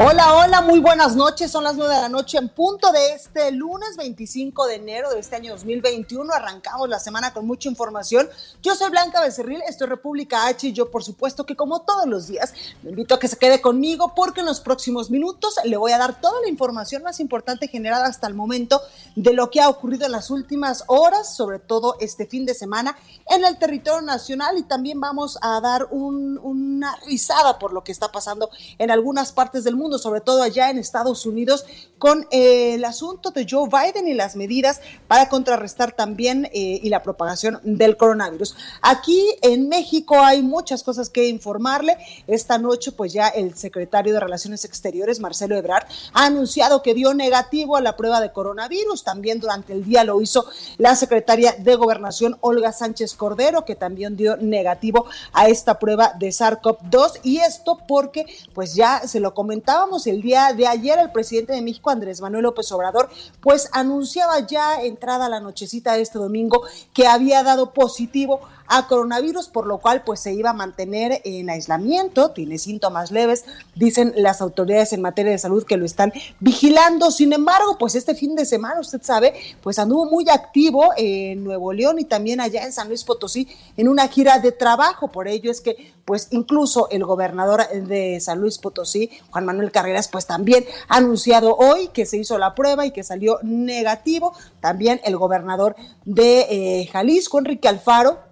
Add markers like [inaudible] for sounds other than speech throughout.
Hola, hola, muy buenas noches. Son las nueve de la noche en punto de este lunes 25 de enero de este año 2021. Arrancamos la semana con mucha información. Yo soy Blanca Becerril, esto es República H y yo por supuesto que como todos los días le invito a que se quede conmigo porque en los próximos minutos le voy a dar toda la información más importante generada hasta el momento de lo que ha ocurrido en las últimas horas, sobre todo este fin de semana en el territorio nacional y también vamos a dar una risada por lo que está pasando en algunas partes del mundo sobre todo allá en Estados Unidos, con eh, el asunto de Joe Biden y las medidas para contrarrestar también eh, y la propagación del coronavirus. Aquí en México hay muchas cosas que informarle. Esta noche, pues ya el secretario de Relaciones Exteriores, Marcelo Ebrard, ha anunciado que dio negativo a la prueba de coronavirus. También durante el día lo hizo la secretaria de Gobernación, Olga Sánchez Cordero, que también dio negativo a esta prueba de SARS-CoV-2. Y esto porque, pues ya se lo comentaba el día de ayer, el presidente de México, Andrés Manuel López Obrador, pues anunciaba ya entrada la nochecita de este domingo que había dado positivo a coronavirus, por lo cual pues se iba a mantener en aislamiento, tiene síntomas leves, dicen las autoridades en materia de salud que lo están vigilando. Sin embargo, pues este fin de semana, usted sabe, pues anduvo muy activo en Nuevo León y también allá en San Luis Potosí en una gira de trabajo. Por ello es que pues incluso el gobernador de San Luis Potosí, Juan Manuel Carreras, pues también ha anunciado hoy que se hizo la prueba y que salió negativo. También el gobernador de eh, Jalisco, Enrique Alfaro,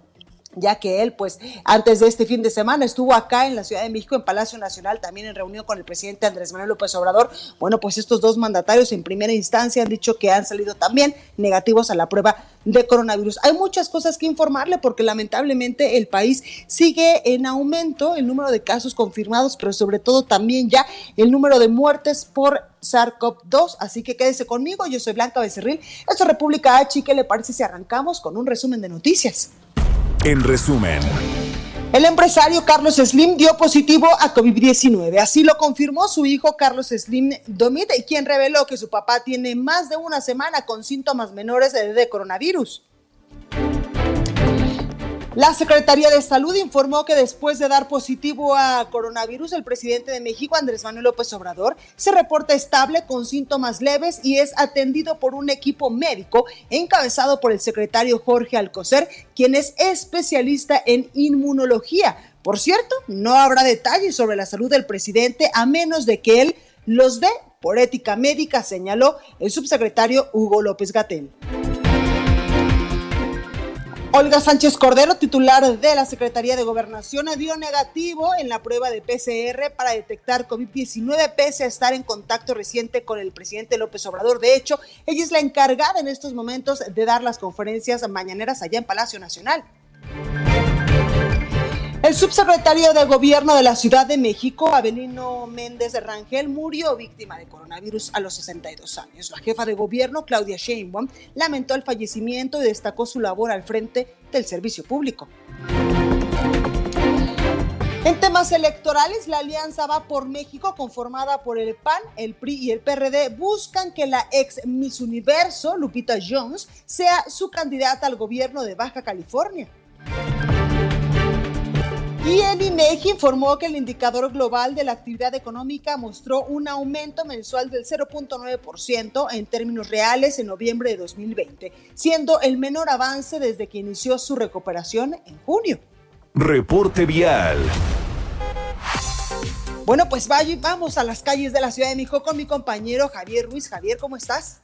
ya que él, pues, antes de este fin de semana estuvo acá en la Ciudad de México, en Palacio Nacional, también en reunión con el presidente Andrés Manuel López Obrador. Bueno, pues estos dos mandatarios en primera instancia han dicho que han salido también negativos a la prueba de coronavirus. Hay muchas cosas que informarle porque lamentablemente el país sigue en aumento el número de casos confirmados, pero sobre todo también ya el número de muertes por SARS-CoV-2. Así que quédese conmigo, yo soy Blanca Becerril, esto es República H. ¿Qué le parece si arrancamos con un resumen de noticias? En resumen. El empresario Carlos Slim dio positivo a COVID-19. Así lo confirmó su hijo Carlos Slim Domit, quien reveló que su papá tiene más de una semana con síntomas menores de coronavirus. La Secretaría de Salud informó que después de dar positivo a coronavirus, el presidente de México, Andrés Manuel López Obrador, se reporta estable con síntomas leves y es atendido por un equipo médico encabezado por el secretario Jorge Alcocer, quien es especialista en inmunología. Por cierto, no habrá detalles sobre la salud del presidente a menos de que él los dé por ética médica, señaló el subsecretario Hugo López Gatel. Olga Sánchez Cordero, titular de la Secretaría de Gobernación, dio negativo en la prueba de PCR para detectar COVID-19 pese a estar en contacto reciente con el presidente López Obrador. De hecho, ella es la encargada en estos momentos de dar las conferencias mañaneras allá en Palacio Nacional. El subsecretario de Gobierno de la Ciudad de México, Abelino Méndez Rangel, murió víctima de coronavirus a los 62 años. La jefa de gobierno, Claudia Sheinbaum, lamentó el fallecimiento y destacó su labor al frente del servicio público. En temas electorales, la Alianza Va por México, conformada por el PAN, el PRI y el PRD, buscan que la ex Miss Universo, Lupita Jones, sea su candidata al gobierno de Baja California. Y el INEGI informó que el indicador global de la actividad económica mostró un aumento mensual del 0.9% en términos reales en noviembre de 2020, siendo el menor avance desde que inició su recuperación en junio. Reporte vial. Bueno, pues vamos a las calles de la Ciudad de México con mi compañero Javier Ruiz. Javier, ¿cómo estás?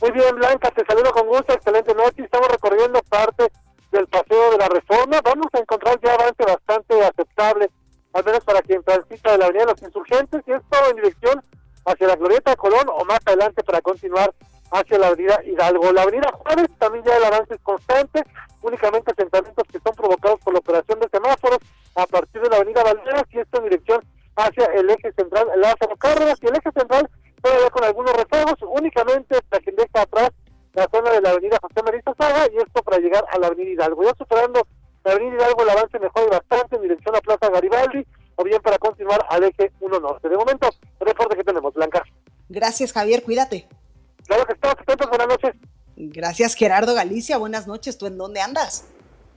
Muy bien, Blanca, te saludo con gusto, excelente noche. Estamos recorriendo parte del paseo de la reforma. Vamos a encontrar ya avance bastante aceptable al menos para quien transita de la Avenida de los Insurgentes, y esto en dirección hacia la Glorieta de Colón o más adelante para continuar hacia la Avenida Hidalgo. La Avenida Juárez también ya el avance es constante, únicamente asentamientos que son provocados por la operación de semáforos a partir de la Avenida Valderas y esto en dirección hacia el eje central Lázaro Cárdenas y el eje central todavía con algunos rezagos, únicamente hasta quien deja atrás la zona de la avenida José María Saga y esto para llegar a la avenida Hidalgo. Ya superando la avenida Hidalgo el avance mejora bastante en dirección a Plaza Garibaldi o bien para continuar al eje 1 norte. De momento, reporte que tenemos, Blanca. Gracias, Javier, cuídate. Claro que estamos atentos, buenas noches. Gracias, Gerardo Galicia, buenas noches. ¿Tú en dónde andas?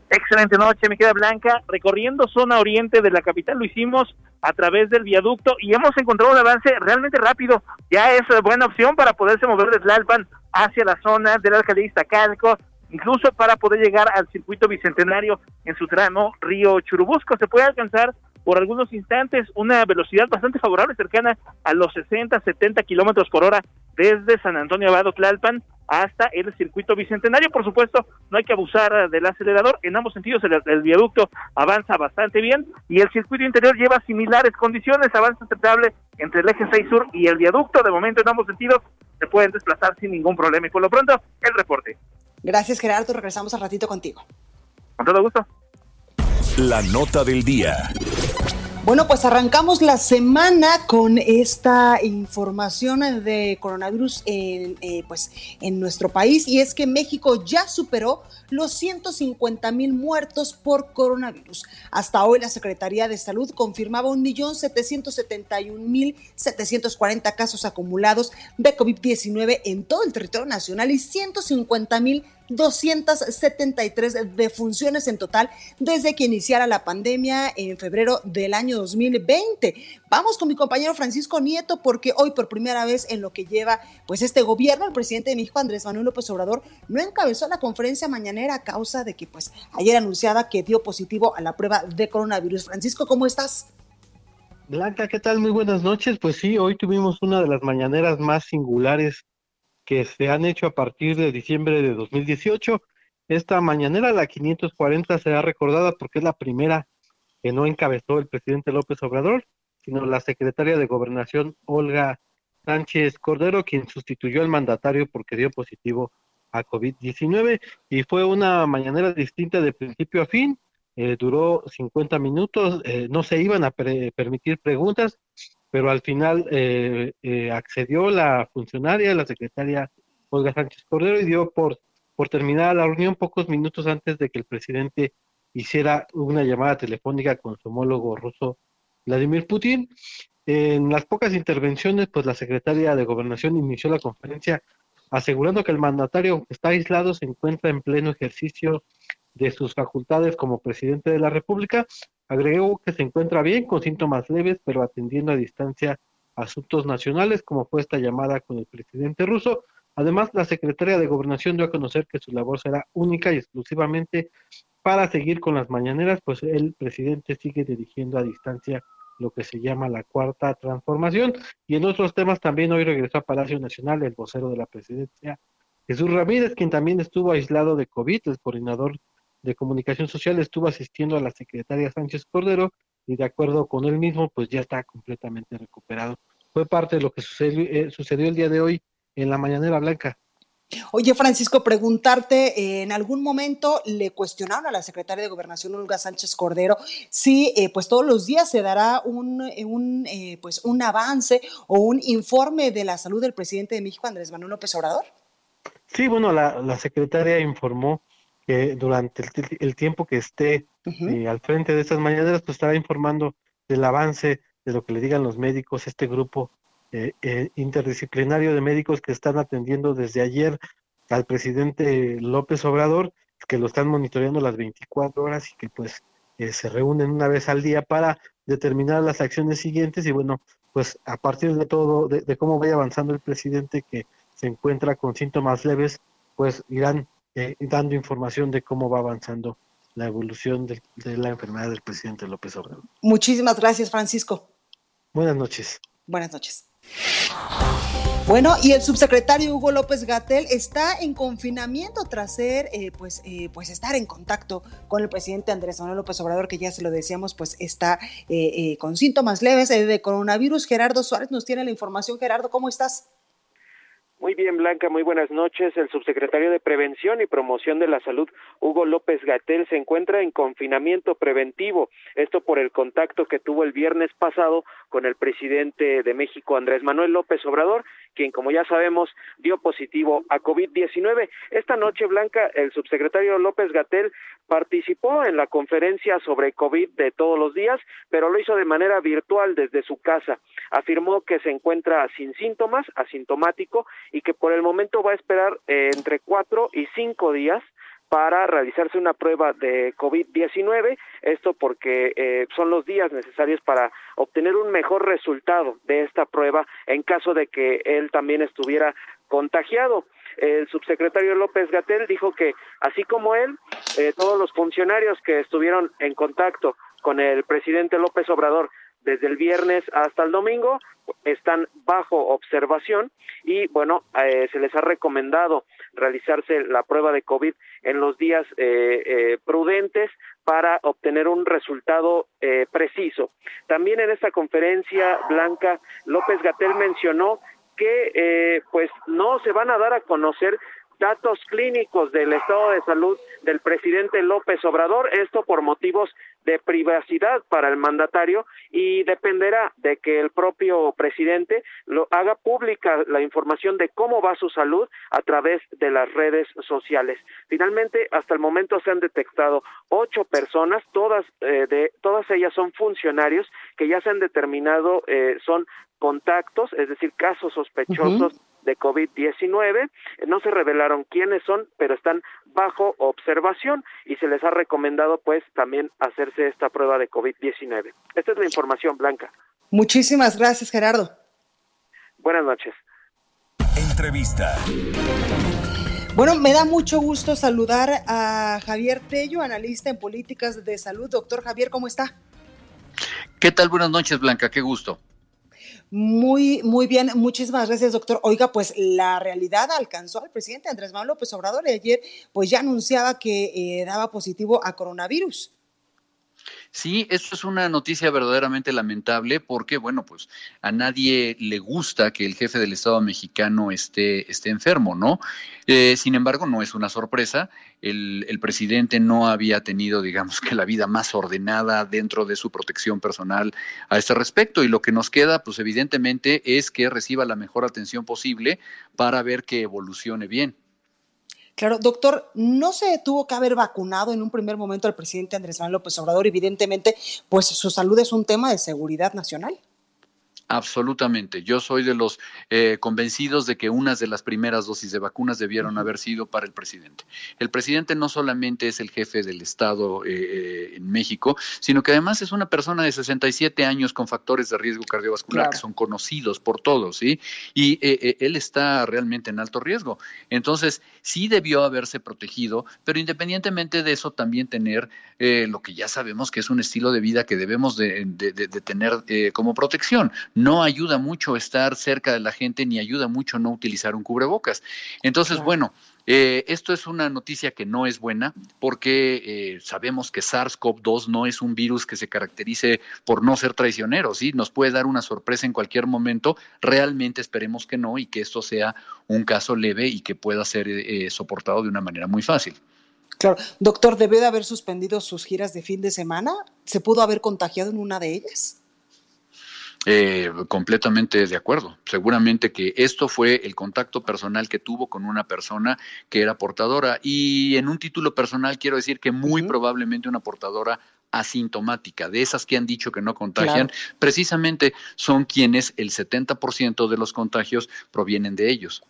Excelente noche, me queda Blanca. Recorriendo zona oriente de la capital lo hicimos a través del viaducto y hemos encontrado un avance realmente rápido. Ya es buena opción para poderse mover desde Tlalpan hacia la zona del alcaldía Iztacalco, incluso para poder llegar al circuito bicentenario en su tramo Río Churubusco. Se puede alcanzar por algunos instantes una velocidad bastante favorable, cercana a los 60, 70 kilómetros por hora desde San Antonio Abado Tlalpan hasta el circuito bicentenario. Por supuesto, no hay que abusar del acelerador. En ambos sentidos, el, viaducto avanza bastante bien y el circuito interior lleva similares condiciones. Avanza aceptable entre el eje 6 sur y el viaducto. De momento, en ambos sentidos, se pueden desplazar sin ningún problema. Y por lo pronto, el reporte. Gracias, Gerardo. Regresamos al ratito contigo. Con todo gusto. La nota del día. Bueno, pues arrancamos la semana con esta información de coronavirus en, eh, pues, en nuestro país y es que México ya superó los 150 mil muertos por coronavirus. Hasta hoy la Secretaría de Salud confirmaba 1.771.740 casos acumulados de COVID-19 en todo el territorio nacional y 150 mil 273 defunciones en total desde que iniciara la pandemia en febrero del año 2020. Vamos con mi compañero Francisco Nieto porque hoy por primera vez en lo que lleva pues este gobierno, el presidente de México Andrés Manuel López Obrador no encabezó la conferencia mañanera a causa de que pues ayer anunciaba que dio positivo a la prueba de coronavirus. Francisco, ¿cómo estás? Blanca, ¿qué tal? Muy buenas noches. Pues sí, hoy tuvimos una de las mañaneras más singulares que se han hecho a partir de diciembre de 2018. Esta mañanera, la 540, será recordada porque es la primera que no encabezó el presidente López Obrador, sino la secretaria de Gobernación, Olga Sánchez Cordero, quien sustituyó al mandatario porque dio positivo a COVID-19 y fue una mañanera distinta de principio a fin. Eh, duró 50 minutos, eh, no se iban a permitir preguntas, pero al final eh, eh, accedió la funcionaria, la secretaria Olga Sánchez Cordero, y dio por, por terminada la reunión pocos minutos antes de que el presidente hiciera una llamada telefónica con su homólogo ruso Vladimir Putin. En las pocas intervenciones, pues la secretaria de Gobernación inició la conferencia asegurando que el mandatario, está aislado, se encuentra en pleno ejercicio de sus facultades como presidente de la República Agregó que se encuentra bien con síntomas leves, pero atendiendo a distancia asuntos nacionales, como fue esta llamada con el presidente ruso. Además, la secretaria de Gobernación dio a conocer que su labor será única y exclusivamente para seguir con las mañaneras, pues el presidente sigue dirigiendo a distancia lo que se llama la cuarta transformación. Y en otros temas también hoy regresó a Palacio Nacional el vocero de la presidencia, Jesús Ramírez, quien también estuvo aislado de COVID, el coordinador de Comunicación Social estuvo asistiendo a la secretaria Sánchez Cordero y de acuerdo con él mismo, pues ya está completamente recuperado. Fue parte de lo que sucedió, eh, sucedió el día de hoy en la Mañanera Blanca. Oye, Francisco, preguntarte, eh, en algún momento le cuestionaron a la secretaria de Gobernación, Olga Sánchez Cordero, si eh, pues todos los días se dará un, un pues un avance o un informe de la salud del presidente de México, Andrés Manuel López Obrador. Sí, bueno, la, la secretaria informó que durante el, tiempo que esté eh, al frente de estas mañaneras, pues estará informando del avance de lo que le digan los médicos, este grupo eh, eh, interdisciplinario de médicos que están atendiendo desde ayer al presidente López Obrador, que lo están monitoreando las 24 horas y que pues se reúnen una vez al día para determinar las acciones siguientes. Y bueno, pues a partir de todo, de, de cómo vaya avanzando el presidente que se encuentra con síntomas leves, pues irán eh, dando información de cómo va avanzando la evolución de, la enfermedad del presidente López Obrador. Muchísimas gracias, Francisco. Buenas noches. Buenas noches. Bueno, y el subsecretario Hugo López Gatel está en confinamiento tras ser, eh, pues, eh, pues estar en contacto con el presidente Andrés Manuel López Obrador, que ya se lo decíamos, pues está eh, con síntomas leves de coronavirus. Gerardo Suárez nos tiene la información. Gerardo, ¿cómo estás? Muy bien, Blanca, muy buenas noches. El subsecretario de Prevención y Promoción de la Salud, Hugo López Gatel, se encuentra en confinamiento preventivo. Esto por el contacto que tuvo el viernes pasado con el presidente de México, Andrés Manuel López Obrador, quien, como ya sabemos, dio positivo a COVID-19. Esta noche, Blanca, el subsecretario López Gatel participó en la conferencia sobre COVID de todos los días, pero lo hizo de manera virtual desde su casa. Afirmó que se encuentra sin síntomas, asintomático, y que por el momento va a esperar eh, entre cuatro y cinco días para realizarse una prueba de COVID-19, esto porque eh, son los días necesarios para obtener un mejor resultado de esta prueba en caso de que él también estuviera contagiado. El subsecretario López Gatel dijo que, así como él, eh, todos los funcionarios que estuvieron en contacto con el presidente López Obrador desde el viernes hasta el domingo están bajo observación y bueno eh, se les ha recomendado realizarse la prueba de covid en los días eh, eh, prudentes para obtener un resultado preciso. También en esta conferencia blanca López Gatel mencionó que pues no se van a dar a conocer datos clínicos del estado de salud del presidente López Obrador, esto por motivos de privacidad para el mandatario y dependerá de que el propio presidente lo haga pública la información de cómo va su salud a través de las redes sociales. Finalmente, hasta el momento se han detectado ocho personas, todas eh, de todas ellas son funcionarios que ya se han determinado eh, son contactos, es decir, casos sospechosos de COVID-19. No se revelaron quiénes son, pero están bajo observación y se les ha recomendado pues también hacerse esta prueba de COVID-19. Esta es la información, Blanca. Muchísimas gracias, Gerardo. Buenas noches. Entrevista. Bueno, me da mucho gusto saludar a Javier Tello, analista en políticas de salud. Doctor Javier, ¿cómo está? ¿Qué tal? Buenas noches, Blanca, qué gusto. Muy, muy bien. Muchísimas gracias, doctor. Oiga, pues la realidad alcanzó al presidente Andrés Manuel López Obrador y ayer pues ya anunciaba que eh, daba positivo a coronavirus. Sí, esto es una noticia verdaderamente lamentable porque, bueno, pues a nadie le gusta que el jefe del Estado mexicano esté, esté enfermo, ¿no? Eh, sin embargo, no es una sorpresa. El, presidente no había tenido, digamos que la vida más ordenada dentro de su protección personal a este respecto. Y lo que nos queda, pues evidentemente, es que reciba la mejor atención posible para ver que evolucione bien. Claro, doctor, no se tuvo que haber vacunado en un primer momento al presidente Andrés Manuel López Obrador. Evidentemente, pues su salud es un tema de seguridad nacional. Absolutamente. Yo soy de los eh, convencidos de que unas de las primeras dosis de vacunas debieron haber sido para el presidente. El presidente no solamente es el jefe del Estado eh, eh, en México, sino que además es una persona de 67 años con factores de riesgo cardiovascular que son conocidos por todos, ¿sí? Y él está realmente en alto riesgo. Entonces, sí debió haberse protegido, pero independientemente de eso, también tener lo que ya sabemos que es un estilo de vida que debemos de, de tener como protección no ayuda mucho estar cerca de la gente ni ayuda mucho no utilizar un cubrebocas. Entonces, bueno, eh, esto es una noticia que no es buena porque eh, sabemos que SARS-CoV-2 no es un virus que se caracterice por no ser traicionero, ¿sí? Nos puede dar una sorpresa en cualquier momento. Realmente esperemos que no y que esto sea un caso leve y que pueda ser eh, soportado de una manera muy fácil. Claro, doctor, ¿debió de haber suspendido sus giras de fin de semana? ¿Se pudo haber contagiado en una de ellas? Eh, completamente de acuerdo. Seguramente que esto fue el contacto personal que tuvo con una persona que era portadora. Y en un título personal quiero decir que muy probablemente una portadora asintomática, de esas que han dicho que no contagian, precisamente son quienes el 70% de los contagios provienen de ellos.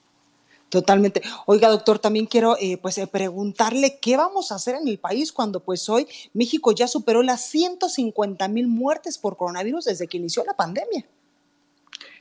Totalmente. Oiga, doctor, también quiero eh, pues eh, preguntarle qué vamos a hacer en el país cuando pues hoy México ya superó las 150 mil muertes por coronavirus desde que inició la pandemia.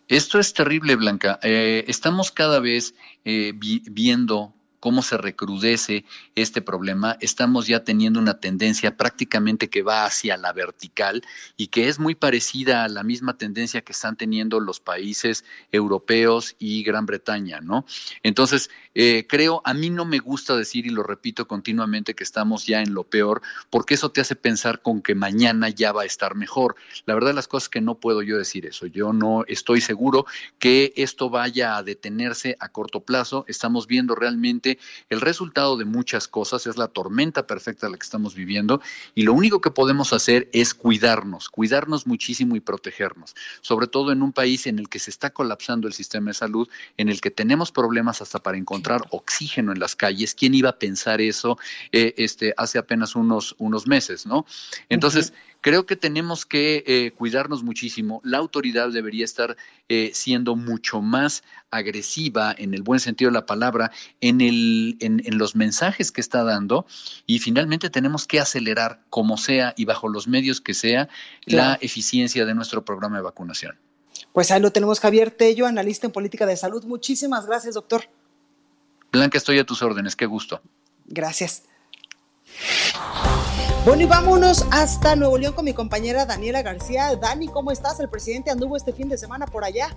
Esto es terrible, Blanca. Eh, estamos cada vez viendo cómo se recrudece este problema, estamos ya teniendo una tendencia prácticamente que va hacia la vertical y que es muy parecida a la misma tendencia que están teniendo los países europeos y Gran Bretaña, ¿no? Entonces, eh, creo, a mí no me gusta decir, y lo repito continuamente, que estamos ya en lo peor, porque eso te hace pensar con que mañana ya va a estar mejor. La verdad, las cosas que no puedo yo decir eso. Yo no estoy seguro que esto vaya a detenerse a corto plazo. Estamos viendo realmente el resultado de muchas cosas, es la tormenta perfecta la que estamos viviendo, y lo único que podemos hacer es cuidarnos, cuidarnos muchísimo y protegernos, sobre todo en un país en el que se está colapsando el sistema de salud, en el que tenemos problemas hasta para encontrar oxígeno en las calles. ¿Quién iba a pensar eso eh, este, hace apenas unos, unos meses, no? Entonces, creo que tenemos que eh, cuidarnos muchísimo. La autoridad debería estar eh, siendo mucho más agresiva, en el buen sentido de la palabra, en, el, en, los mensajes que está dando y finalmente tenemos que acelerar como sea y bajo los medios que sea la eficiencia de nuestro programa de vacunación. Pues ahí lo tenemos Javier Tello, analista en política de salud. Muchísimas gracias, doctor. Blanca, estoy a tus órdenes, qué gusto. Gracias. Bueno, y vámonos hasta Nuevo León con mi compañera Daniela García. Dani, ¿cómo estás? El presidente anduvo este fin de semana por allá.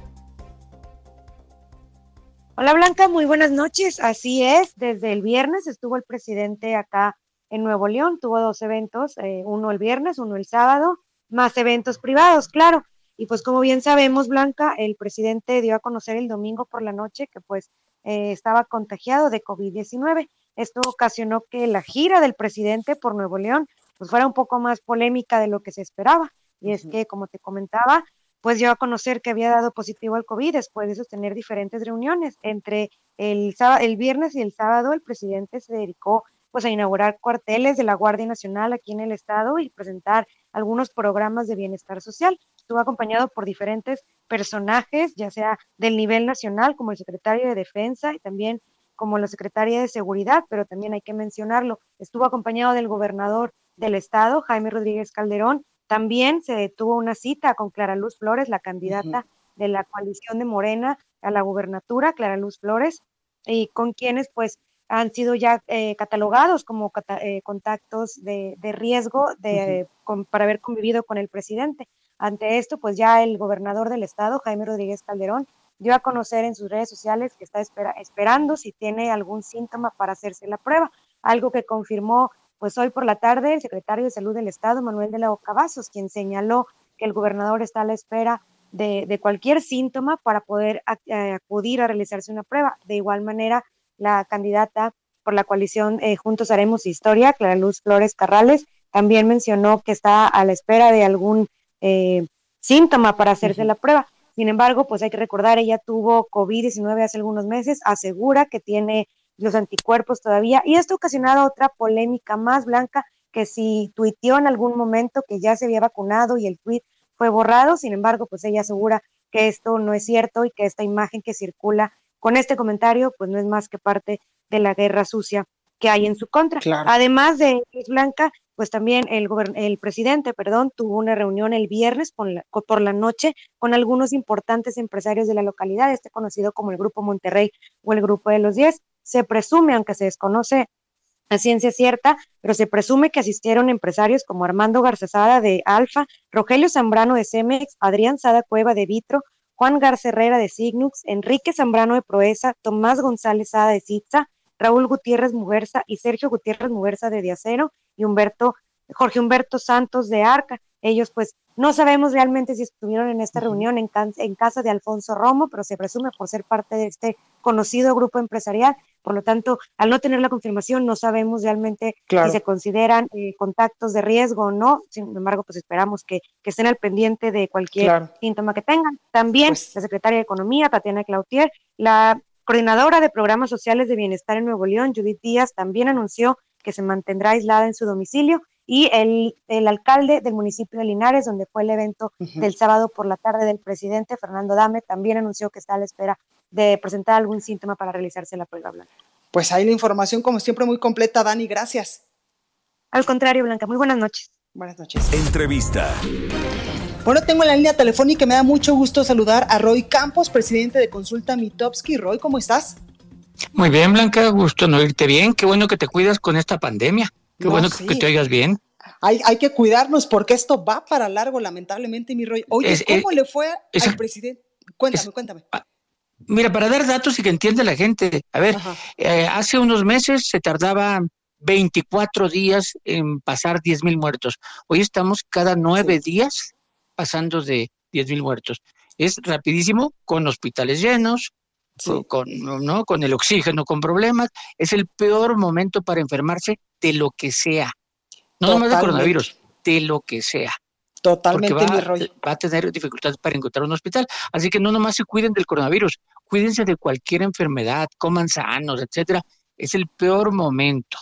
Hola Blanca, muy buenas noches. Así es, desde el viernes estuvo el presidente acá en Nuevo León, tuvo dos eventos, eh, uno el viernes, uno el sábado, más eventos privados, claro. Y pues como bien sabemos, Blanca, el presidente dio a conocer el domingo por la noche que pues eh, estaba contagiado de COVID-19. Esto ocasionó que la gira del presidente por Nuevo León pues fuera un poco más polémica de lo que se esperaba. Y es que, como te comentaba, pues dio a conocer que había dado positivo al COVID después de sostener diferentes reuniones. Entre el, el viernes y el sábado, el presidente se dedicó pues a inaugurar cuarteles de la Guardia Nacional aquí en el estado y presentar algunos programas de bienestar social. Estuvo acompañado por diferentes personajes, ya sea del nivel nacional, como el secretario de Defensa y también como la secretaria de Seguridad, pero también hay que mencionarlo, estuvo acompañado del gobernador del estado, Jaime Rodríguez Calderón. También se detuvo una cita con Clara Luz Flores, la candidata de la coalición de Morena a la gubernatura, Clara Luz Flores, y con quienes pues han sido ya eh, catalogados como eh, contactos de, riesgo de, para haber convivido con el presidente. Ante esto, pues ya el gobernador del estado, Jaime Rodríguez Calderón, dio a conocer en sus redes sociales que está esperando si tiene algún síntoma para hacerse la prueba, algo que confirmó pues hoy por la tarde el secretario de Salud del Estado, Manuel de la Ocavazos, quien señaló que el gobernador está a la espera de, cualquier síntoma para poder eh, acudir a realizarse una prueba. De igual manera, la candidata por la coalición eh, Juntos Haremos Historia, Clara Luz Flores Carrales, también mencionó que está a la espera de algún eh, síntoma para hacerse la prueba. Sin embargo, pues hay que recordar, ella tuvo COVID-19 hace algunos meses, asegura que tiene los anticuerpos todavía, y esto ha ocasionado otra polémica más blanca, que si tuiteó en algún momento que ya se había vacunado y el tuit fue borrado, sin embargo, pues ella asegura que esto no es cierto y que esta imagen que circula con este comentario, pues no es más que parte de la guerra sucia que hay en su contra. Además de Blanca, pues también el, el presidente, perdón, tuvo una reunión el viernes por la, por la noche con algunos importantes empresarios de la localidad, este conocido como el Grupo Monterrey o el Grupo de los Diez. Se presume, aunque se desconoce a ciencia cierta, pero se presume que asistieron empresarios como Armando Garcesada de Alfa, Rogelio Zambrano de Cemex, Adrián Sada Cueva de Vitro, Juan Garza Herrera de Signux, Enrique Zambrano de Proeza, Tomás González Sada de Citza, Raúl Gutiérrez Mujerza y Sergio Gutiérrez Mujerza de Diacero y Humberto, Jorge Humberto Santos de Arca. Ellos pues no sabemos realmente si estuvieron en esta reunión en, en, casa de Alfonso Romo, pero se presume por ser parte de este conocido grupo empresarial. Por lo tanto, al no tener la confirmación, no sabemos realmente si se consideran eh, contactos de riesgo o no. Sin embargo, pues esperamos que, estén al pendiente de cualquier síntoma que tengan. También pues la secretaria de Economía, Tatiana Clautier, la coordinadora de programas sociales de bienestar en Nuevo León, Judith Díaz, también anunció que se mantendrá aislada en su domicilio y el, el, alcalde del municipio de Linares, donde fue el evento del sábado por la tarde del presidente, Fernando Dame, también anunció que está a la espera de presentar algún síntoma para realizarse la prueba blanca. Pues ahí la información, como siempre, muy completa, Dani, gracias. Al contrario, Blanca, muy buenas noches. Buenas noches. Entrevista. Bueno, tengo en la línea telefónica, me da mucho gusto saludar a Roy Campos, presidente de Consulta Mitowski. Roy, ¿cómo estás? Muy bien, Blanca, gusto no oírte bien. Qué bueno que te cuidas con esta pandemia. Qué bueno que te oigas bien. Hay, hay, que cuidarnos porque esto va para largo, lamentablemente, mi rollo. Oye, ¿cómo le fue al presidente? Cuéntame, cuéntame. Ah, mira, para dar datos y que entienda la gente. A ver, eh, hace unos meses se tardaba 24 días en pasar 10 mil muertos. Hoy estamos cada nueve días pasando de 10 mil muertos. Es rapidísimo, con hospitales llenos, con, ¿no? con el oxígeno, con problemas. Es el peor momento para enfermarse de lo que sea. No nomás de coronavirus, de lo que sea. Totalmente, va, va, a tener dificultades para encontrar un hospital. Así que no nomás se cuiden del coronavirus, cuídense de cualquier enfermedad, coman sanos, etcétera. Es el peor momento.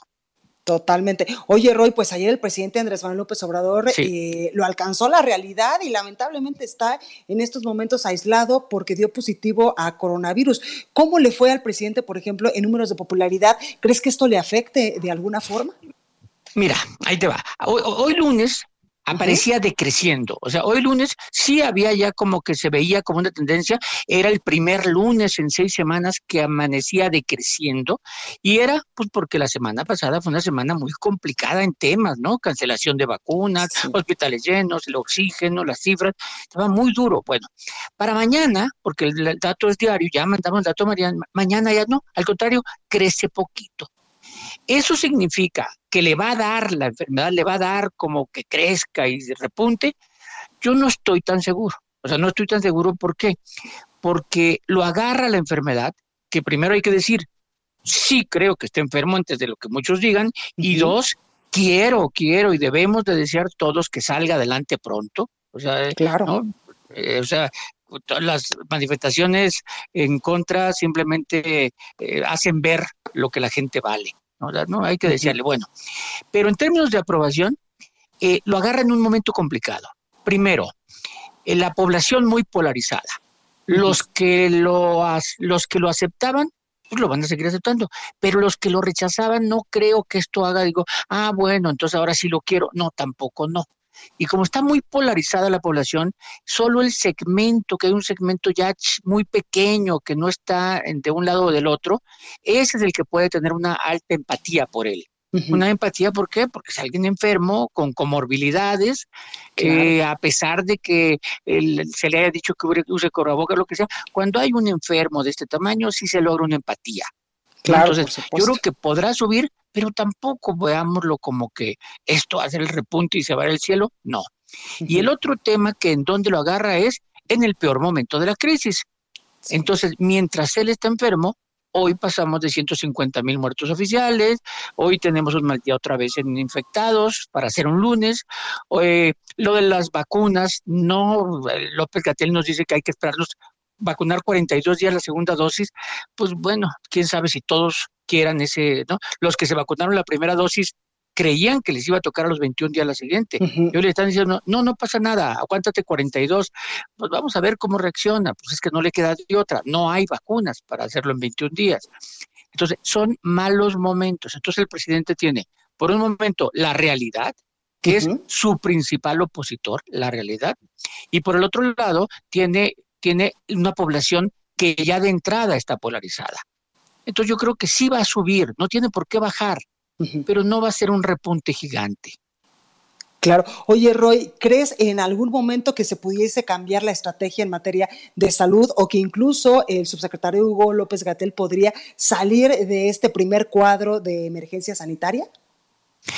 Totalmente. Oye, Roy, pues ayer el presidente Andrés Manuel López Obrador eh, lo alcanzó la realidad y lamentablemente está en estos momentos aislado porque dio positivo a coronavirus. ¿Cómo le fue al presidente, por ejemplo, en números de popularidad? ¿Crees que esto le afecte de alguna forma? Mira, ahí te va. Hoy, lunes aparecía decreciendo. O sea, hoy lunes sí había ya como que se veía como una tendencia. Era el primer lunes en seis semanas que amanecía decreciendo. Y era pues porque la semana pasada fue una semana muy complicada en temas, ¿no? Cancelación de vacunas, hospitales llenos, el oxígeno, las cifras. Estaba muy duro. Bueno, para mañana, porque el dato es diario, ya mandamos el dato mañana, mañana ya no. Al contrario, crece poquito. Eso significa que le va a dar la enfermedad, le va a dar como que crezca y repunte. Yo no estoy tan seguro. O sea, no estoy tan seguro. ¿Por qué? Porque lo agarra la enfermedad, que primero hay que decir, sí creo que esté enfermo antes de lo que muchos digan, y dos, quiero, quiero y debemos de desear todos que salga adelante pronto. O sea, claro. Eh, o sea, las manifestaciones en contra simplemente eh, hacen ver lo que la gente vale. ¿No? Hay que decirle, bueno. Pero en términos de aprobación, eh, lo agarra en un momento complicado. Primero, en la población muy polarizada. Los que lo, los que lo aceptaban, pues lo van a seguir aceptando. Pero los que lo rechazaban, no creo que esto haga, digo, ah, bueno, entonces ahora sí lo quiero. No, tampoco no. Y como está muy polarizada la población, solo el segmento, que hay un segmento ya muy pequeño, que no está de un lado o del otro, ese es el que puede tener una alta empatía por él. Una empatía, ¿por qué? Porque es alguien enfermo, con comorbilidades, que a pesar de que se le haya dicho que use corraboca, lo que sea, cuando hay un enfermo de este tamaño, sí se logra una empatía. Claro, Entonces, yo creo que podrá subir, pero tampoco veámoslo como que esto hace el repunte y se va al cielo, no. Y el otro tema que en donde lo agarra es en el peor momento de la crisis. Entonces, mientras él está enfermo, hoy pasamos de 150 mil muertos oficiales, hoy tenemos un mal día otra vez en infectados para hacer un lunes. Eh, lo de las vacunas, no, López Gatel nos dice que hay que esperarlos vacunar 42 días la segunda dosis, pues bueno, quién sabe si todos quieran ese, ¿no? Los que se vacunaron la primera dosis creían que les iba a tocar a los 21 días la siguiente. Y hoy le están diciendo, no, no pasa nada, aguántate 42. Pues vamos a ver cómo reacciona. Pues es que no le queda de otra. No hay vacunas para hacerlo en 21 días. Entonces, son malos momentos. Entonces, el presidente tiene, por un momento, la realidad, que es su principal opositor, la realidad. Y por el otro lado, tiene tiene una población que ya de entrada está polarizada. Entonces yo creo que sí va a subir, no tiene por qué bajar, pero no va a ser un repunte gigante. Claro. Oye, Roy, ¿crees en algún momento que se pudiese cambiar la estrategia en materia de salud o que incluso el subsecretario Hugo López Gatel podría salir de este primer cuadro de emergencia sanitaria?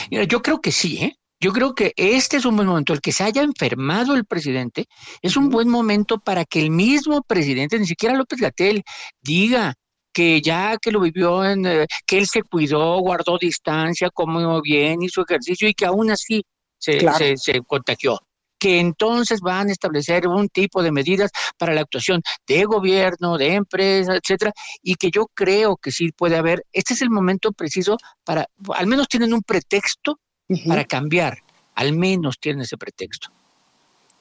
yo creo que sí, ¿eh? Yo creo que este es un buen momento. El que se haya enfermado el presidente es un buen momento para que el mismo presidente, ni siquiera López Gatel, diga que ya que lo vivió en, eh, que él se cuidó, guardó distancia, comió bien, hizo ejercicio y que aún así se, se, contagió que entonces van a establecer un tipo de medidas para la actuación de gobierno, de empresa, etcétera, y que yo creo que sí puede haber, este es el momento preciso para, al menos tienen un pretexto para cambiar. Al menos tiene ese pretexto.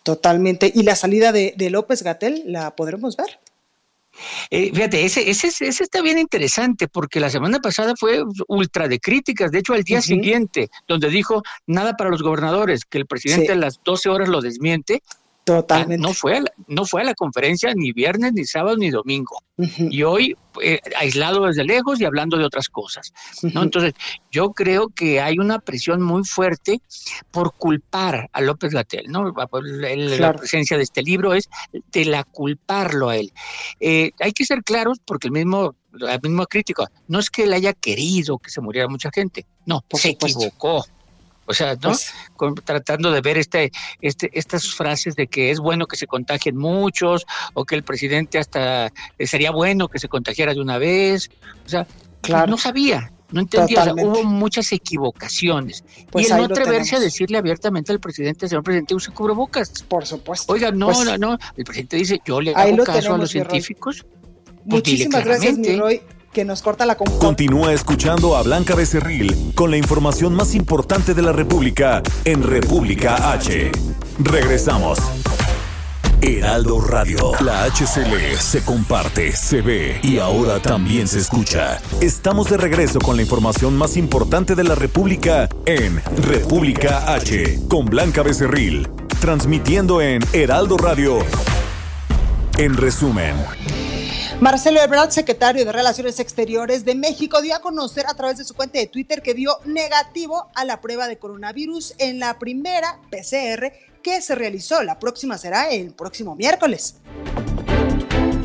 Totalmente. ¿Y la salida de, López Gatel la podremos ver? Eh, fíjate, ese, ese, ese, está bien interesante porque la semana pasada fue ultra de críticas. De hecho, al día siguiente, donde dijo nada para los gobernadores, que el presidente a las 12 horas lo desmiente, Totalmente. No fue, a la, no fue a la conferencia ni viernes, ni sábado, ni domingo. Y hoy, eh, aislado desde lejos y hablando de otras cosas. ¿no? Entonces, yo creo que hay una presión muy fuerte por culpar a López Gatel. ¿no? La presencia de este libro es de la culparlo a él. Eh, hay que ser claros porque el mismo el mismo crítico, no es que él haya querido que se muriera mucha gente, no, se equivocó. O sea, ¿no? Pues tratando de ver este, este, estas frases de que es bueno que se contagien muchos, o que el presidente hasta eh, sería bueno que se contagiara de una vez. O sea, claro. no sabía, no entendía, hubo muchas equivocaciones. Pues y el no atreverse a decirle abiertamente al presidente, señor presidente, use cubrebocas. Por supuesto. Oiga, no, pues no, no. El presidente dice, yo le hago caso a los científicos. Pues Muchísimas gracias, mi Roy que nos corta la Continúa escuchando a Blanca Becerril con la información más importante de la República en República H. Regresamos. Heraldo Radio. La HCL se comparte, se ve y ahora también se escucha. Estamos de regreso con la información más importante de la República en República H con Blanca Becerril, transmitiendo en Heraldo Radio. En resumen. Marcelo Ebrard, secretario de Relaciones Exteriores de México, dio a conocer a través de su cuenta de Twitter que dio negativo a la prueba de coronavirus en la primera PCR que se realizó. La próxima será el próximo miércoles.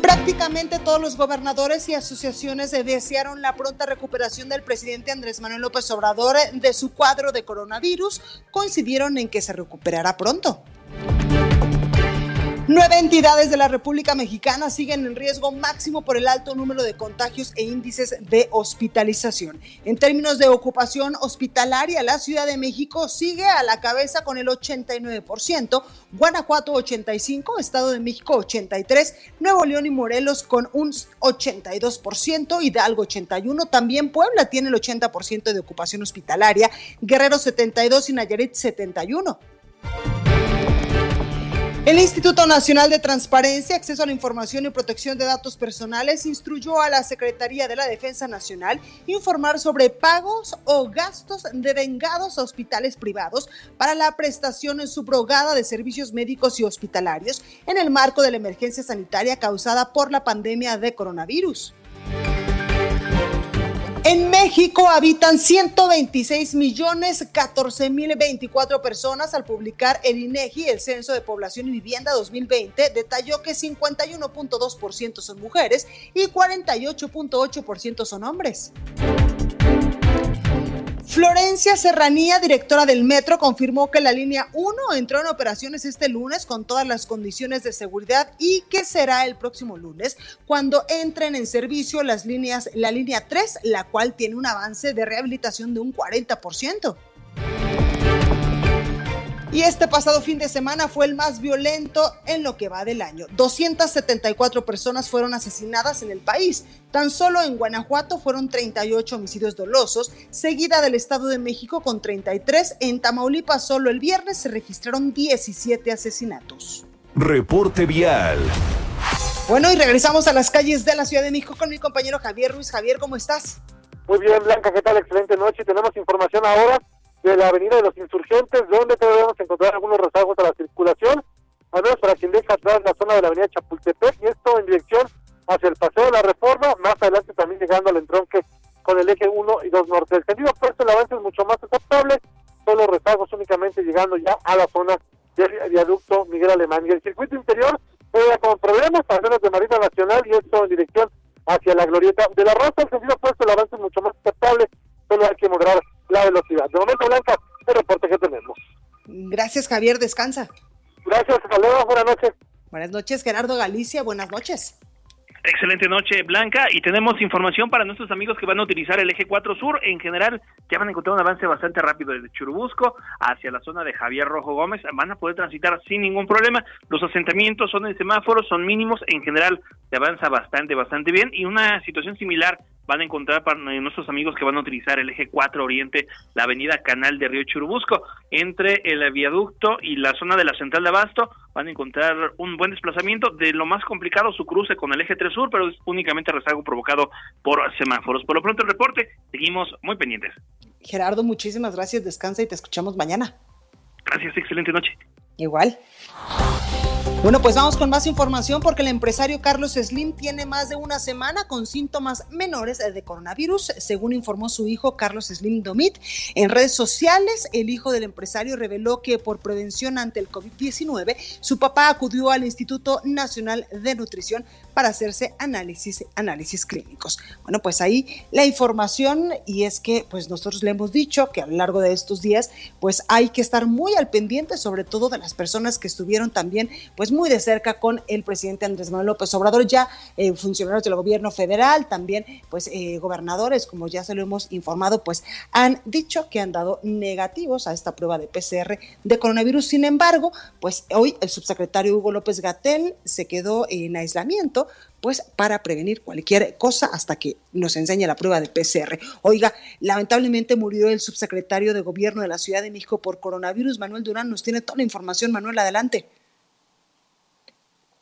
Prácticamente todos los gobernadores y asociaciones desearon la pronta recuperación del presidente Andrés Manuel López Obrador de su cuadro de coronavirus. Coincidieron en que se recuperará pronto. Nueve entidades de la República Mexicana siguen en riesgo máximo por el alto número de contagios e índices de hospitalización. En términos de ocupación hospitalaria, la Ciudad de México sigue a la cabeza con el 89%, Guanajuato 85%, Estado de México 83%, Nuevo León y Morelos con un 82%, Hidalgo 81%, también Puebla tiene el 80% de ocupación hospitalaria, Guerrero 72% y Nayarit 71%. El Instituto Nacional de Transparencia, Acceso a la Información y Protección de Datos Personales instruyó a la Secretaría de la Defensa Nacional informar sobre pagos o gastos devengados a hospitales privados para la prestación subrogada de servicios médicos y hospitalarios en el marco de la emergencia sanitaria causada por la pandemia de coronavirus. En México habitan 126 millones 14 mil 24 personas. Al publicar el INEGI, el Censo de Población y Vivienda 2020, detalló que 51.2% son mujeres y 48.8% son hombres. Florencia Serranía, directora del Metro, confirmó que la línea 1 entró en operaciones este lunes con todas las condiciones de seguridad y que será el próximo lunes cuando entren en servicio las líneas, la línea 3, la cual tiene un avance de rehabilitación de un 40%. Y este pasado fin de semana fue el más violento en lo que va del año. 274 personas fueron asesinadas en el país. Tan solo en Guanajuato fueron 38 homicidios dolosos, seguida del Estado de México con 33. En Tamaulipas solo el viernes se registraron 17 asesinatos. Reporte vial. Bueno, y regresamos a las calles de la Ciudad de México con mi compañero Javier Ruiz. Javier, ¿cómo estás? Muy bien, Blanca, ¿qué tal? Excelente noche. Tenemos información ahora de la Avenida de los Insurgentes, donde podemos encontrar algunos rezagos a la circulación, al menos para quien deja atrás la zona de la Avenida Chapultepec, y esto en dirección hacia el Paseo de la Reforma, más adelante también llegando al entronque con el eje 1 y 2 norte. El sentido opuesto, el avance es mucho más aceptable, solo rezagos únicamente llegando ya a la zona del viaducto Miguel Alemán. Y el circuito interior, todavía con problemas, al menos de Marina Nacional, y esto en dirección hacia la Glorieta de la Rosa. El sentido opuesto, el avance es mucho más aceptable, solo hay que moderar la velocidad. De momento, Blanca, el reporte que tenemos. Gracias, Javier. Descansa. Gracias, hasta luego. Buenas noches. Buenas noches, Gerardo Galicia. Buenas noches. Excelente noche, Blanca, y tenemos información para nuestros amigos que van a utilizar el eje 4 Sur. En general, ya van a encontrar un avance bastante rápido desde Churubusco hacia la zona de Javier Rojo Gómez. Van a poder transitar sin ningún problema. Los asentamientos son en semáforos, son mínimos. En general, se avanza bastante, bastante bien. Y una situación similar van a encontrar para nuestros amigos que van a utilizar el eje 4 Oriente, la avenida Canal de Río Churubusco, entre el viaducto y la zona de la central de Abasto, van a encontrar un buen desplazamiento. De lo más complicado, su cruce con el eje 3 Sur, pero es únicamente rezago provocado por semáforos. Por lo pronto, el reporte, seguimos muy pendientes. Gerardo, muchísimas gracias. Descansa y te escuchamos mañana. Gracias, excelente noche. Igual. Bueno, pues vamos con más información porque el empresario Carlos Slim tiene más de una semana con síntomas menores de coronavirus, según informó su hijo Carlos Slim Domit. En redes sociales, el hijo del empresario reveló que por prevención ante el COVID-19, su papá acudió al Instituto Nacional de Nutrición para hacerse análisis, análisis clínicos. Bueno, pues ahí la información y es que pues nosotros le hemos dicho que a lo largo de estos días pues hay que estar muy al pendiente sobre todo de las personas que estuvieron también pues muy de cerca con el presidente Andrés Manuel López Obrador, ya eh, funcionarios del gobierno federal, también pues eh, gobernadores, como ya se lo hemos informado, pues han dicho que han dado negativos a esta prueba de PCR de coronavirus. Sin embargo, pues hoy el subsecretario Hugo López Gatel se quedó en aislamiento pues para prevenir cualquier cosa hasta que nos enseñe la prueba de PCR. Oiga, lamentablemente murió el subsecretario de Gobierno de la Ciudad de México por coronavirus. Manuel Durán nos tiene toda la información. Manuel, adelante.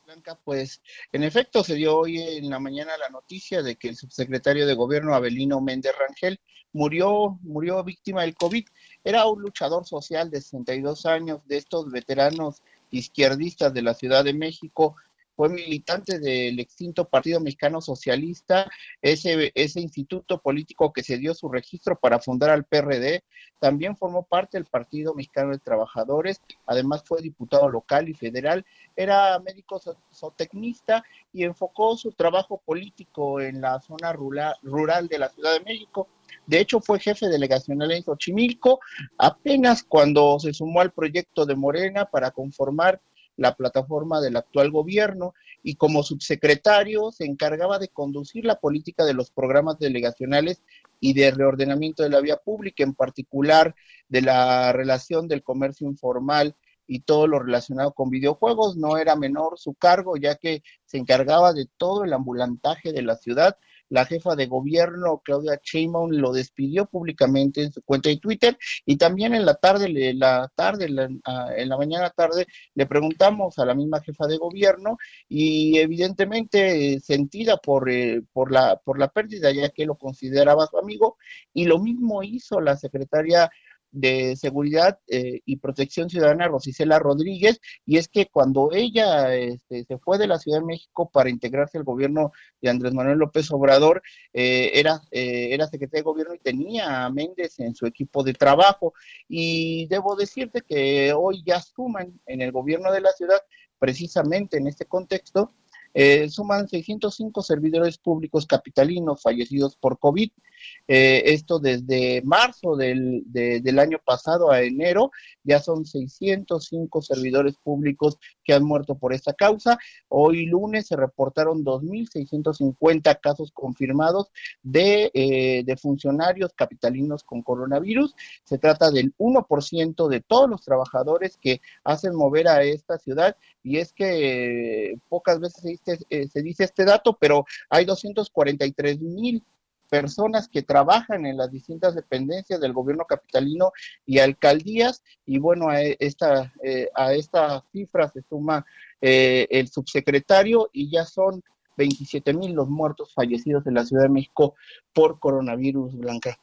Blanca, pues en efecto se dio hoy en la mañana la noticia de que el subsecretario de Gobierno Abelino Méndez Rangel murió, murió víctima del COVID. Era un luchador social de 62 años, de estos veteranos izquierdistas de la Ciudad de México, fue militante del extinto Partido Mexicano Socialista, ese, instituto político que se dio su registro para fundar al PRD, también formó parte del Partido Mexicano de Trabajadores, además fue diputado local y federal, era médico zootecnista y enfocó su trabajo político en la zona rural, rural de la Ciudad de México. De hecho, fue jefe delegacional en Xochimilco apenas cuando se sumó al proyecto de Morena para conformar la plataforma del actual gobierno y como subsecretario se encargaba de conducir la política de los programas delegacionales y de reordenamiento de la vía pública, en particular de la relación del comercio informal y todo lo relacionado con videojuegos. No era menor su cargo, ya que se encargaba de todo el ambulantaje de la ciudad la jefa de gobierno, Claudia Sheinbaum, lo despidió públicamente en su cuenta de Twitter y también en la tarde, la tarde, ah, en la mañana tarde, le preguntamos a la misma jefa de gobierno y evidentemente sentida por, eh, por, la, por la pérdida, ya que lo consideraba su amigo, y lo mismo hizo la secretaria de Seguridad eh, y Protección Ciudadana, Rosicela Rodríguez, y es que cuando ella este, se fue de la Ciudad de México para integrarse al gobierno de Andrés Manuel López Obrador, eh, era, eh, era secretaria de gobierno y tenía a Méndez en su equipo de trabajo. Y debo decirte que hoy ya suman en el gobierno de la ciudad, precisamente en este contexto, eh, suman 605 servidores públicos capitalinos fallecidos por COVID. Eh, esto desde marzo del, del, año pasado a enero, ya son 605 servidores públicos que han muerto por esta causa. Hoy lunes se reportaron 2.650 casos confirmados de, eh, de funcionarios capitalinos con coronavirus. Se trata del 1% de todos los trabajadores que hacen mover a esta ciudad y es que pocas veces se dice, eh, se dice este dato, pero hay 243 mil personas que trabajan en las distintas dependencias del gobierno capitalino y alcaldías y bueno a esta eh, a esta cifra se suma eh, el subsecretario y ya son 27 mil los muertos fallecidos en la Ciudad de México por coronavirus Blanca.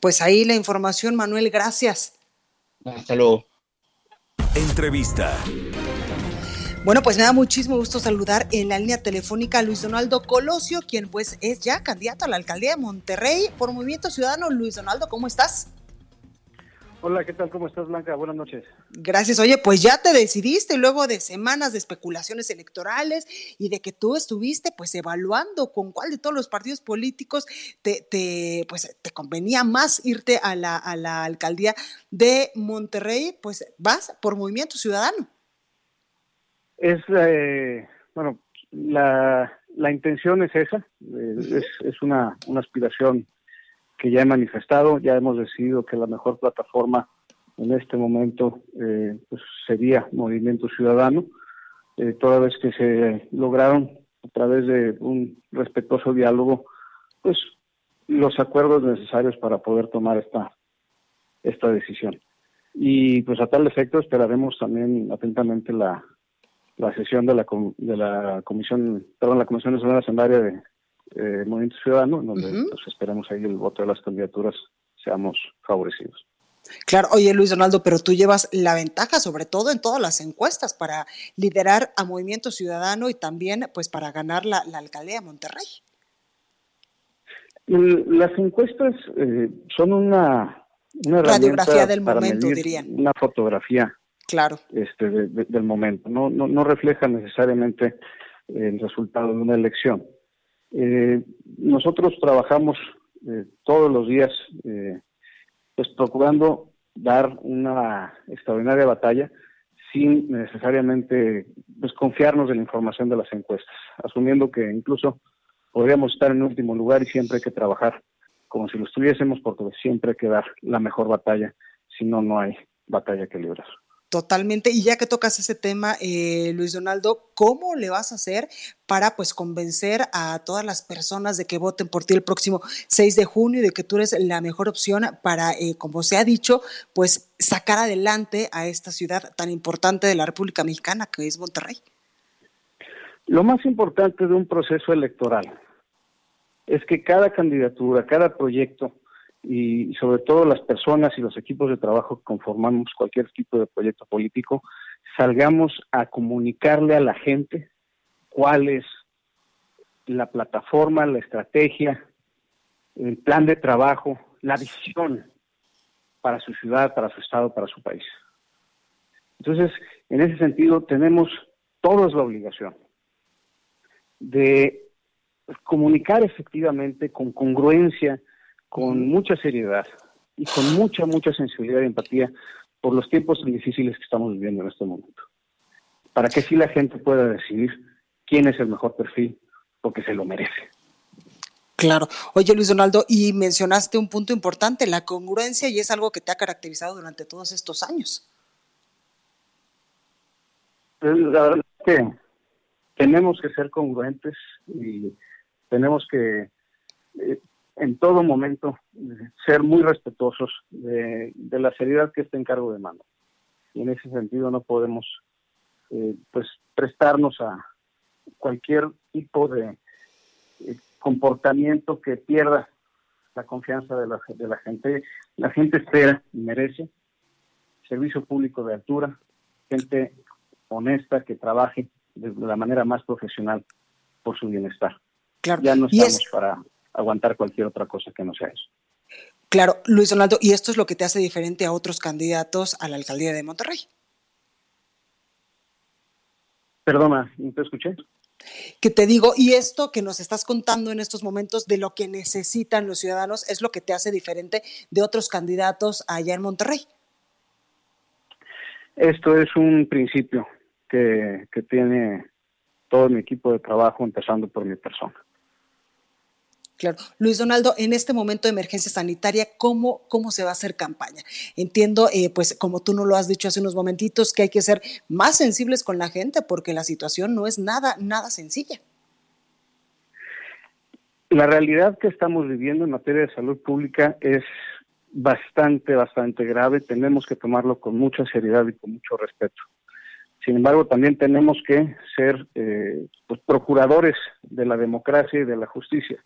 Pues ahí la información Manuel, gracias. Hasta luego. Entrevista. Bueno, pues me da muchísimo gusto saludar en la línea telefónica a Luis Donaldo Colosio, quien pues es ya candidato a la alcaldía de Monterrey por Movimiento Ciudadano. Luis Donaldo, ¿cómo estás? Hola, ¿qué tal? ¿Cómo estás, Blanca? Buenas noches. Gracias. Oye, pues ya te decidiste luego de semanas de especulaciones electorales y de que tú estuviste pues evaluando con cuál de todos los partidos políticos te, te pues te convenía más irte a la, a la alcaldía de Monterrey, pues vas por Movimiento Ciudadano. Es, eh, bueno, la, la, intención es esa, es, es una, una, aspiración que ya he manifestado, ya hemos decidido que la mejor plataforma en este momento eh, pues sería Movimiento Ciudadano, eh, toda vez que se lograron a través de un respetuoso diálogo, pues los acuerdos necesarios para poder tomar esta, esta decisión. Y pues a tal efecto esperaremos también atentamente la, la sesión de la, de la comisión, perdón, la comisión nacional asamblearia de eh, Movimiento Ciudadano, donde pues, esperamos ahí el voto de las candidaturas seamos favorecidos. Claro, oye Luis Donaldo, pero tú llevas la ventaja, sobre todo en todas las encuestas, para liderar a Movimiento Ciudadano y también pues para ganar la, alcaldía de Monterrey. Las encuestas eh, son una, una radiografía del momento, dirían. Una fotografía claro. este, del momento. No, no, no refleja necesariamente el resultado de una elección. Eh, nosotros trabajamos eh, todos los días eh, pues procurando dar una extraordinaria batalla sin necesariamente pues, confiarnos en la información de las encuestas, asumiendo que incluso podríamos estar en último lugar y siempre hay que trabajar como si lo estuviésemos porque siempre hay que dar la mejor batalla, si no, no hay batalla que librar. Totalmente. Y ya que tocas ese tema, eh, Luis Donaldo, ¿cómo le vas a hacer para pues convencer a todas las personas de que voten por ti el próximo 6 de junio y de que tú eres la mejor opción para, eh, como se ha dicho, pues sacar adelante a esta ciudad tan importante de la República Mexicana que es Monterrey? Lo más importante de un proceso electoral es que cada candidatura, cada proyecto y sobre todo las personas y los equipos de trabajo que conformamos cualquier tipo de proyecto político, salgamos a comunicarle a la gente cuál es la plataforma, la estrategia, el plan de trabajo, la visión para su ciudad, para su estado, para su país. Entonces, en ese sentido, tenemos todos la obligación de comunicar efectivamente con congruencia con mucha seriedad y con mucha, mucha sensibilidad y empatía por los tiempos difíciles que estamos viviendo en este momento. Para que así la gente pueda decidir quién es el mejor perfil, porque se lo merece. Claro. Oye, Luis Donaldo, y mencionaste un punto importante, la congruencia, y es algo que te ha caracterizado durante todos estos años. La verdad es que tenemos que ser congruentes y tenemos que eh, en todo momento ser muy respetuosos de, la seriedad que está en cargo de mano. Y en ese sentido no podemos eh, pues prestarnos a cualquier tipo de eh, comportamiento que pierda la confianza de la, de la gente. La gente espera y merece servicio público de altura, gente honesta que trabaje de la manera más profesional por su bienestar. Claro. Ya no estamos para aguantar cualquier otra cosa que no sea eso. Claro, Luis Donaldo, y esto es lo que te hace diferente a otros candidatos a la alcaldía de Monterrey. Perdona, ¿no te escuché? Que te digo, y esto que nos estás contando en estos momentos de lo que necesitan los ciudadanos es lo que te hace diferente de otros candidatos allá en Monterrey. Esto es un principio que, que tiene todo mi equipo de trabajo, empezando por mi persona. Claro. Luis Donaldo, en este momento de emergencia sanitaria, ¿cómo, cómo se va a hacer campaña? Entiendo, eh, pues como tú no lo has dicho hace unos momentitos, que hay que ser más sensibles con la gente porque la situación no es nada, nada sencilla. La realidad que estamos viviendo en materia de salud pública es bastante, bastante grave. Tenemos que tomarlo con mucha seriedad y con mucho respeto. Sin embargo, también tenemos que ser eh, pues, procuradores de la democracia y de la justicia.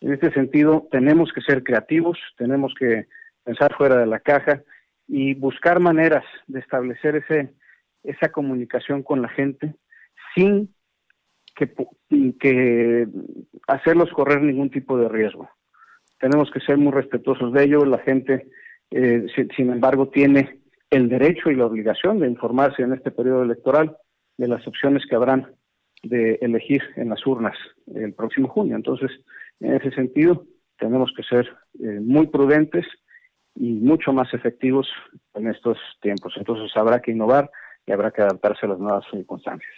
En este sentido, tenemos que ser creativos, tenemos que pensar fuera de la caja y buscar maneras de establecer ese, esa comunicación con la gente sin que, que hacerlos correr ningún tipo de riesgo. Tenemos que ser muy respetuosos de ello. La gente, eh, sin embargo, tiene el derecho y la obligación de informarse en este periodo electoral de las opciones que habrán de elegir en las urnas el próximo junio. Entonces, en ese sentido, tenemos que ser eh, muy prudentes y mucho más efectivos en estos tiempos. Entonces, habrá que innovar y habrá que adaptarse a las nuevas circunstancias.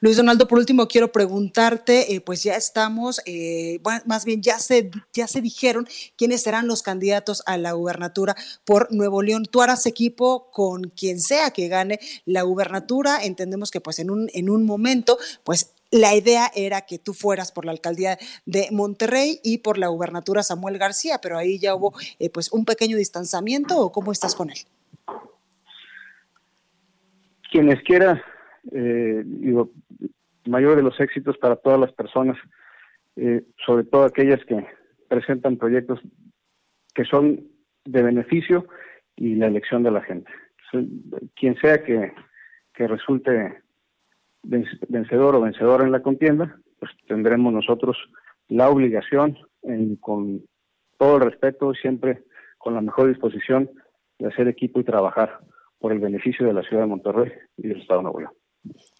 Luis Donaldo, por último, quiero preguntarte, eh, pues ya estamos, eh, más bien ya se, ya se dijeron quiénes serán los candidatos a la gubernatura por Nuevo León. Tú harás equipo con quien sea que gane la gubernatura. Entendemos que pues en un, en un momento, pues la idea era que tú fueras por la alcaldía de Monterrey y por la gubernatura Samuel García, pero ahí ya hubo eh, pues un pequeño distanciamiento o cómo estás con él. Quienes quiera, eh, digo, mayor de los éxitos para todas las personas, eh, sobre todo aquellas que presentan proyectos que son de beneficio y la elección de la gente. Quien sea que, que resulte vencedor o vencedora en la contienda, pues tendremos nosotros la obligación, con todo el respeto, siempre con la mejor disposición de hacer equipo y trabajar por el beneficio de la ciudad de Monterrey y del Estado de Nuevo León.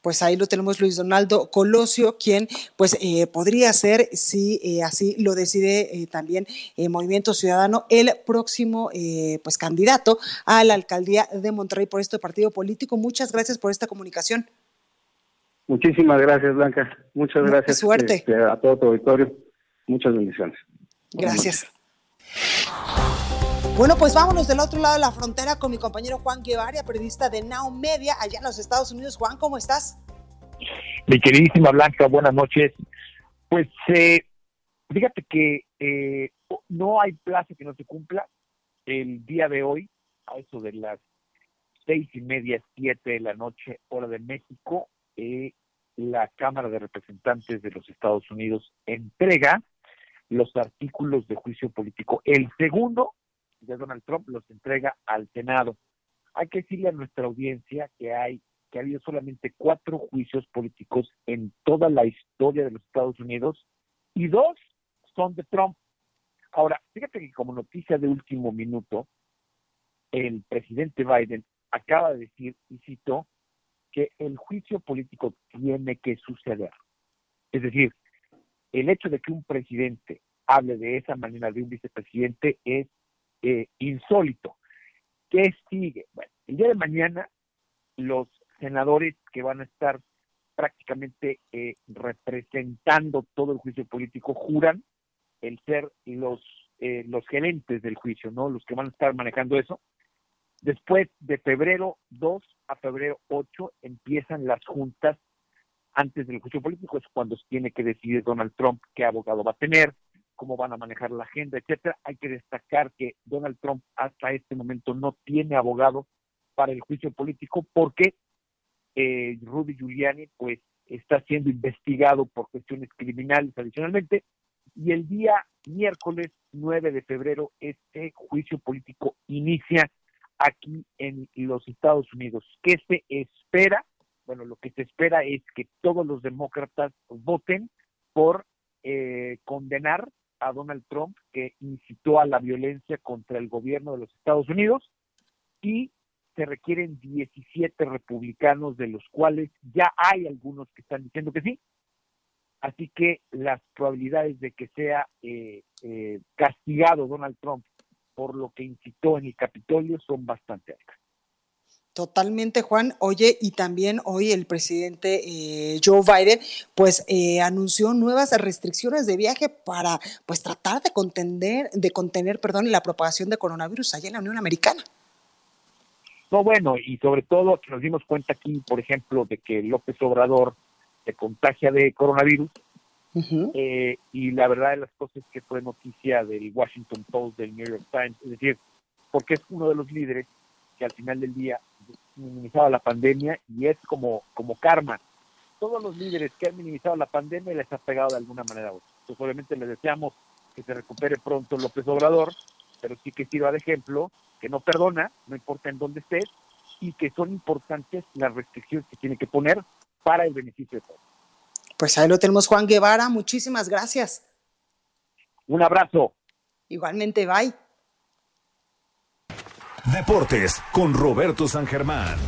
Pues ahí lo tenemos Luis Donaldo Colosio, quien pues eh, podría ser, si eh, así lo decide eh, también Movimiento Ciudadano, el próximo pues candidato a la alcaldía de Monterrey por este partido político. Muchas gracias por esta comunicación. Muchísimas gracias, Blanca. Muchas gracias suerte. Este, a todo tu auditorio. Muchas bendiciones. Gracias. Bueno, pues vámonos del otro lado de la frontera con mi compañero Juan Guevara, periodista de Now Media, allá en los Estados Unidos. Juan, ¿cómo estás? Mi queridísima Blanca, buenas noches. Pues eh, fíjate que eh, no hay plazo que no se cumpla. El día de hoy, a eso de las seis y media, siete de la noche, hora de México, eh, la Cámara de Representantes de los Estados Unidos entrega los artículos de juicio político. El segundo de Donald Trump los entrega al Senado. Hay que decirle a nuestra audiencia que hay que ha habido solamente cuatro juicios políticos en toda la historia de los Estados Unidos y dos son de Trump. Ahora, fíjate que como noticia de último minuto, el presidente Biden acaba de decir, y citó, que el juicio político tiene que suceder. Es decir, el hecho de que un presidente hable de esa manera de un vicepresidente es eh, insólito. ¿Qué sigue? Bueno, el día de mañana los senadores que van a estar prácticamente eh, representando todo el juicio político juran el ser los eh, los gerentes del juicio, ¿no? Los que van a estar manejando eso. Después de febrero 2 a febrero 8 empiezan las juntas antes del juicio político, es cuando tiene que decidir Donald Trump qué abogado va a tener, cómo van a manejar la agenda, etcétera. Hay que destacar que Donald Trump hasta este momento no tiene abogado para el juicio político porque eh, Rudy Giuliani pues está siendo investigado por cuestiones criminales adicionalmente y el día miércoles 9 de febrero este juicio político inicia aquí en los Estados Unidos. ¿Qué se espera? Bueno, lo que se espera es que todos los demócratas voten por eh, condenar a Donald Trump, que incitó a la violencia contra el gobierno de los Estados Unidos, y se requieren 17 republicanos, de los cuales ya hay algunos que están diciendo que sí. Así que las probabilidades de que sea eh, eh, castigado Donald Trump por lo que incitó en el Capitolio son bastante altas. Totalmente, Juan. Oye, y también hoy el presidente eh, Joe Biden, pues eh, anunció nuevas restricciones de viaje para, pues tratar de contener, de contener, perdón, la propagación de coronavirus allá en la Unión Americana. No, bueno, y sobre todo que nos dimos cuenta aquí, por ejemplo, de que López Obrador se contagia de coronavirus, eh, y la verdad de las cosas que fue noticia del Washington Post, del New York Times, es decir, porque es uno de los líderes que al final del día minimizado la pandemia y es como, como karma. Todos los líderes que han minimizado la pandemia les ha pegado de alguna manera u otra. Entonces, obviamente les deseamos que se recupere pronto López Obrador, pero sí que sirva de ejemplo, que no perdona, no importa en dónde estés, y que son importantes las restricciones que tiene que poner para el beneficio de todos. Pues ahí lo tenemos, Juan Guevara. Muchísimas gracias. Un abrazo. Igualmente, bye. Deportes con Roberto San Germán.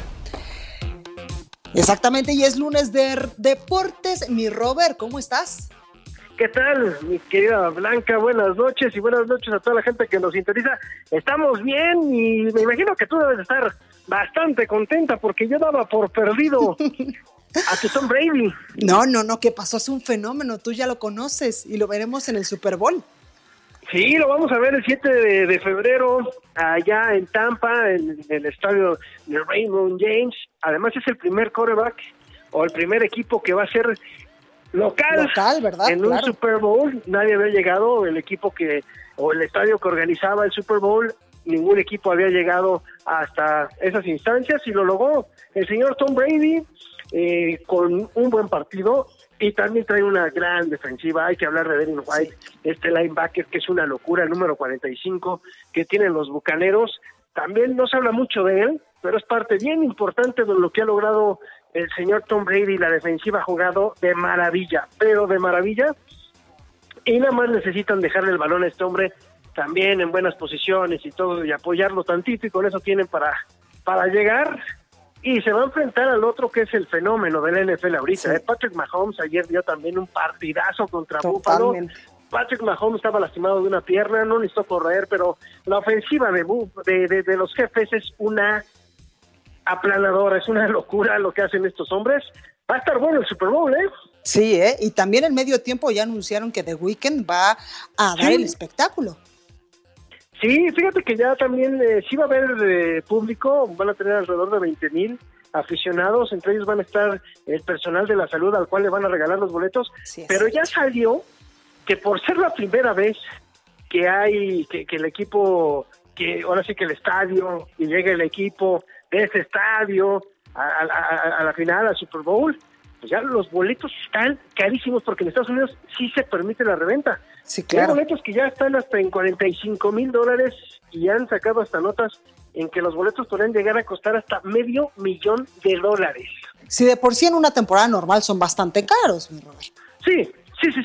Exactamente, y es lunes de deportes. Mi Robert, ¿cómo estás? ¿Qué tal, mi querida Blanca? Buenas noches y buenas noches a toda la gente que nos interesa. Estamos bien y me imagino que tú debes estar bastante contenta porque yo daba por perdido [laughs] a tu Tom Brady. No, no, no, ¿qué pasó? Es un fenómeno, tú ya lo conoces y lo veremos en el Super Bowl. Sí, lo vamos a ver el 7 de, febrero allá en Tampa, en, el estadio de Raymond James. Además es el primer quarterback o el primer equipo que va a ser local, ¿verdad? en un Super Bowl. Nadie había llegado, el equipo que o el estadio que organizaba el Super Bowl, ningún equipo había llegado hasta esas instancias y lo logró el señor Tom Brady eh, con un buen partido y también trae una gran defensiva. Hay que hablar de Devin White, este linebacker que es una locura, el número 45 que tienen los bucaneros. también no se habla mucho de él, pero es parte bien importante de lo que ha logrado el señor Tom Brady. La defensiva ha jugado de maravilla, pero de maravilla. Y nada más necesitan dejarle el balón a este hombre también en buenas posiciones y todo, y apoyarlo tantito, y con eso tienen para, para llegar. Y se va a enfrentar al otro que es el fenómeno del NFL ahorita. ¿eh? Patrick Mahomes ayer dio también un partidazo contra Buffalo. Patrick Mahomes estaba lastimado de una pierna, no necesitó correr, pero la ofensiva de, de, de, los jefes es una aplanadora, es una [laughs] locura lo que hacen estos hombres. Va a estar bueno el Super Bowl, ¿eh? Sí, ¿eh? y también en medio tiempo ya anunciaron que The Weeknd va a dar el espectáculo. Sí, fíjate que ya también eh, sí va a haber eh, público, van a tener alrededor de 20 mil aficionados, entre ellos van a estar el personal de la salud al cual le van a regalar los boletos, pero ya salió que por ser la primera vez que hay, que, el equipo, que ahora sí que el estadio, y llega el equipo de ese estadio a, la final, al Super Bowl, pues ya los boletos están carísimos porque en Estados Unidos sí se permite la reventa. Sí, claro. Hay boletos que ya están hasta en 45 mil dólares y han sacado hasta notas en que los boletos podrían llegar a costar hasta medio millón de dólares. Si de por sí en una temporada normal son bastante caros, mi Robert. Sí, Sí, sí,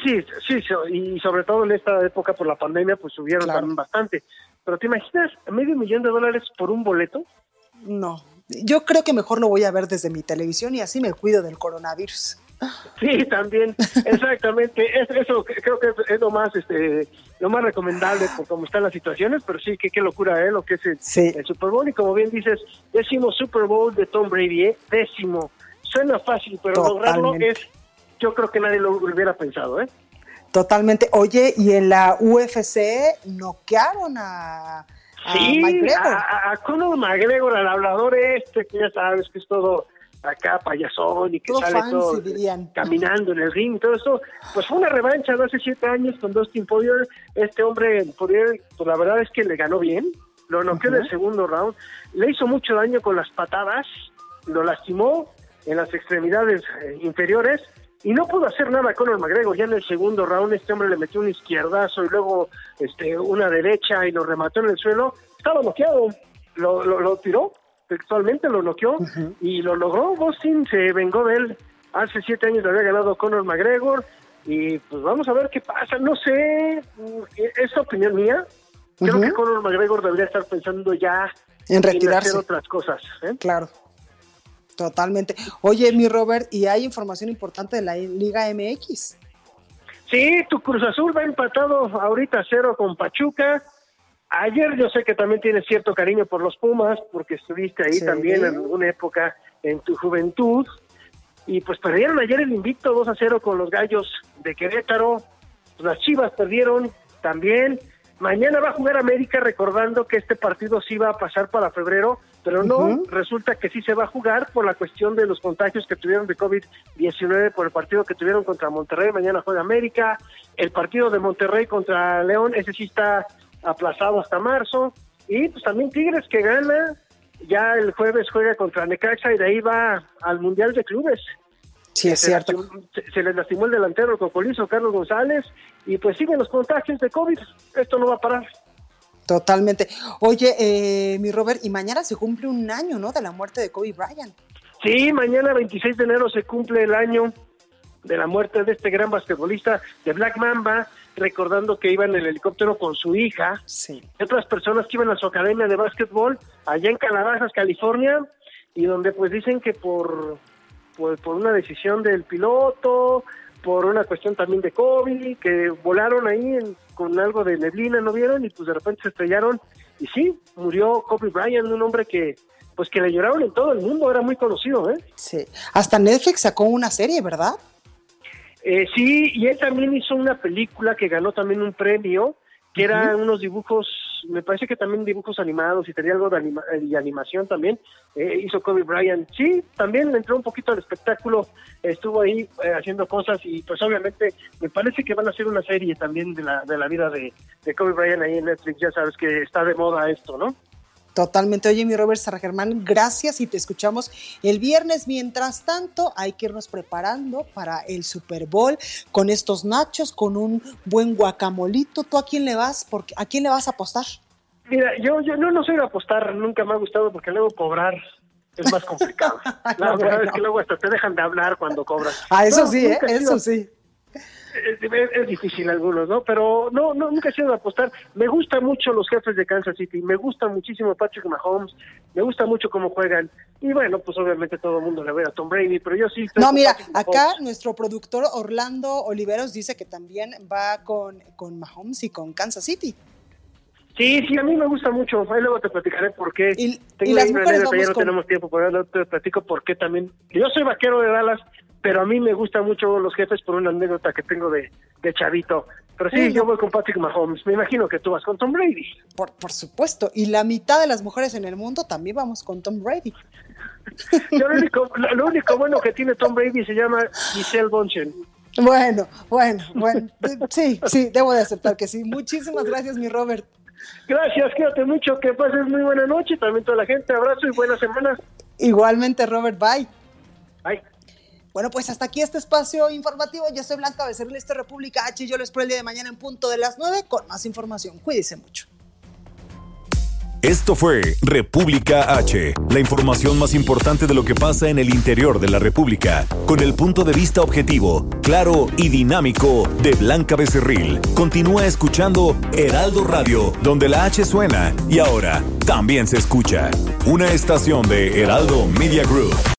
sí, sí, y sobre todo en esta época por la pandemia, pues subieron también bastante. Pero ¿te imaginas medio millón de dólares por un boleto? No, yo creo que mejor lo voy a ver desde mi televisión y así me cuido del coronavirus. Sí, también, exactamente. eso creo que es lo más, este, lo más recomendable por cómo están las situaciones, pero sí, que qué locura, ¿eh? Lo que es el, Super Bowl y como bien dices, décimo Super Bowl de Tom Brady, ¿eh? décimo. Suena fácil, pero lograrlo es yo creo que nadie lo hubiera pensado, ¿eh? Totalmente. Oye, y en la UFC noquearon a, a sí, A, a, Conor McGregor, al hablador este, que ya sabes que es todo acá payasón y que sale todo caminando en el ring y todo eso, pues fue una revancha de hace siete años con Dustin Poirier. Este hombre, Poirier, pues la verdad es que le ganó bien, lo noqueó en el segundo round, le hizo mucho daño con las patadas, lo lastimó en las extremidades eh, inferiores y no pudo hacer nada Conor McGregor. Ya en el segundo round este hombre le metió un izquierdazo y luego este una derecha y lo remató en el suelo. Estaba noqueado, lo, lo, tiró, textualmente lo noqueó y lo logró. Boston se vengó de él. Hace siete años le había ganado Conor McGregor y pues vamos a ver qué pasa. No sé, es opinión mía. Creo que Conor McGregor debería estar pensando ya en retirarse. En hacer otras cosas. ¿eh? Claro. Totalmente. Oye, mi Robert, ¿y hay información importante de la Liga MX? Sí, tu Cruz Azul va empatado ahorita cero con Pachuca. Ayer yo sé que también tienes cierto cariño por los Pumas, porque estuviste ahí también en una época en tu juventud. Y pues perdieron ayer el invicto 2 a 0 con los Gallos de Querétaro. las Chivas perdieron también. Mañana va a jugar América recordando que este partido sí va a pasar para febrero pero no, resulta que sí se va a jugar por la cuestión de los contagios que tuvieron de COVID-19 por el partido que tuvieron contra Monterrey, mañana juega América, el partido de Monterrey contra León, ese sí está aplazado hasta marzo, y pues también Tigres que gana, ya el jueves juega contra Necaxa y de ahí va al Mundial de Clubes. Sí, es cierto. se, les lastimó el delantero, el cocolizo Carlos González, y pues siguen los contagios de COVID, esto no va a parar. Totalmente. Oye, eh, mi Robert, y mañana se cumple un año, ¿no? De la muerte de Kobe Bryant. Sí, mañana 26 de enero se cumple el año de la muerte de este gran basquetbolista de Black Mamba, recordando que iba en el helicóptero con su hija. Sí. Otras personas que iban a su academia de básquetbol allá en Calabasas, California, y donde pues dicen que por, por, por una decisión del piloto, por una cuestión también de COVID, que volaron ahí con algo de neblina, ¿no vieron? Y pues de repente se estrellaron y sí, murió Kobe Bryant, un hombre que pues que le lloraron en todo el mundo, era muy conocido, ¿eh? Sí, hasta Netflix sacó una serie, ¿verdad? Eh, sí, y él también hizo una película que ganó también un premio, que eran unos dibujos, me parece que también dibujos animados y tenía algo de, eh, animación también, eh, hizo Kobe Bryant. Sí, también le entró un poquito al espectáculo, estuvo ahí eh, haciendo cosas y pues obviamente me parece que van a hacer una serie también de la, de la vida de, de Kobe Bryant ahí en Netflix, ya sabes que está de moda esto, ¿no? Totalmente. Oye, mi Robert Sara Germán, gracias y te escuchamos el viernes. Mientras tanto, hay que irnos preparando para el Super Bowl con estos nachos, con un buen guacamolito. ¿Tú a quién le vas? Porque, ¿A quién le vas a apostar? Mira, yo, yo no, no soy de apostar, nunca me ha gustado porque luego cobrar es más complicado. [laughs] La No, verdad bueno. es que luego hasta te dejan de hablar cuando cobras. Ah, eso No, sí, ¿eh? Eso sí. Es, difícil algunos, ¿no? Pero no, no, nunca he sido de apostar. Me gustan mucho los jefes de Kansas City, me gusta muchísimo Patrick Mahomes, me gusta mucho cómo juegan. Y bueno, pues obviamente todo el mundo le ve a Tom Brady, pero yo sí No, mira, Patrick Mahomes. acá nuestro productor Orlando Oliveros dice que también va con, con Mahomes y con Kansas City. Sí, sí, a mí me gusta mucho. Ahí luego te platicaré por qué. Tengo y las mujeres ya no con- tenemos tiempo, pero luego te platico por qué también. Yo soy vaquero de Dallas, pero a mí me gustan mucho los jefes por una anécdota que tengo de, de chavito. Pero sí, yo voy con Patrick Mahomes. Me imagino que tú vas con Tom Brady. Por, por supuesto. Y la mitad de las mujeres en el mundo también vamos con Tom Brady. [laughs] Yo lo, único, lo, lo único bueno que tiene Tom Brady se llama Giselle Bonchen. Bueno, bueno, bueno. Sí, sí, debo de aceptar que sí. Muchísimas gracias, mi Robert. Gracias, quédate mucho, que pases muy buena noche, también toda la gente, abrazo y buena semana. Igualmente, Robert. Bye. Bueno, pues hasta aquí este espacio informativo. Yo soy Blanca Becerril, esto es República H. y Yo les espero el día de mañana en punto de las 9 con más información. Cuídense mucho. Esto fue República H, la información más importante de lo que pasa en el interior de la República, con el punto de vista objetivo, claro y dinámico de Blanca Becerril. Continúa escuchando Heraldo Radio, donde la H suena y ahora también se escucha. Una estación de Heraldo Media Group.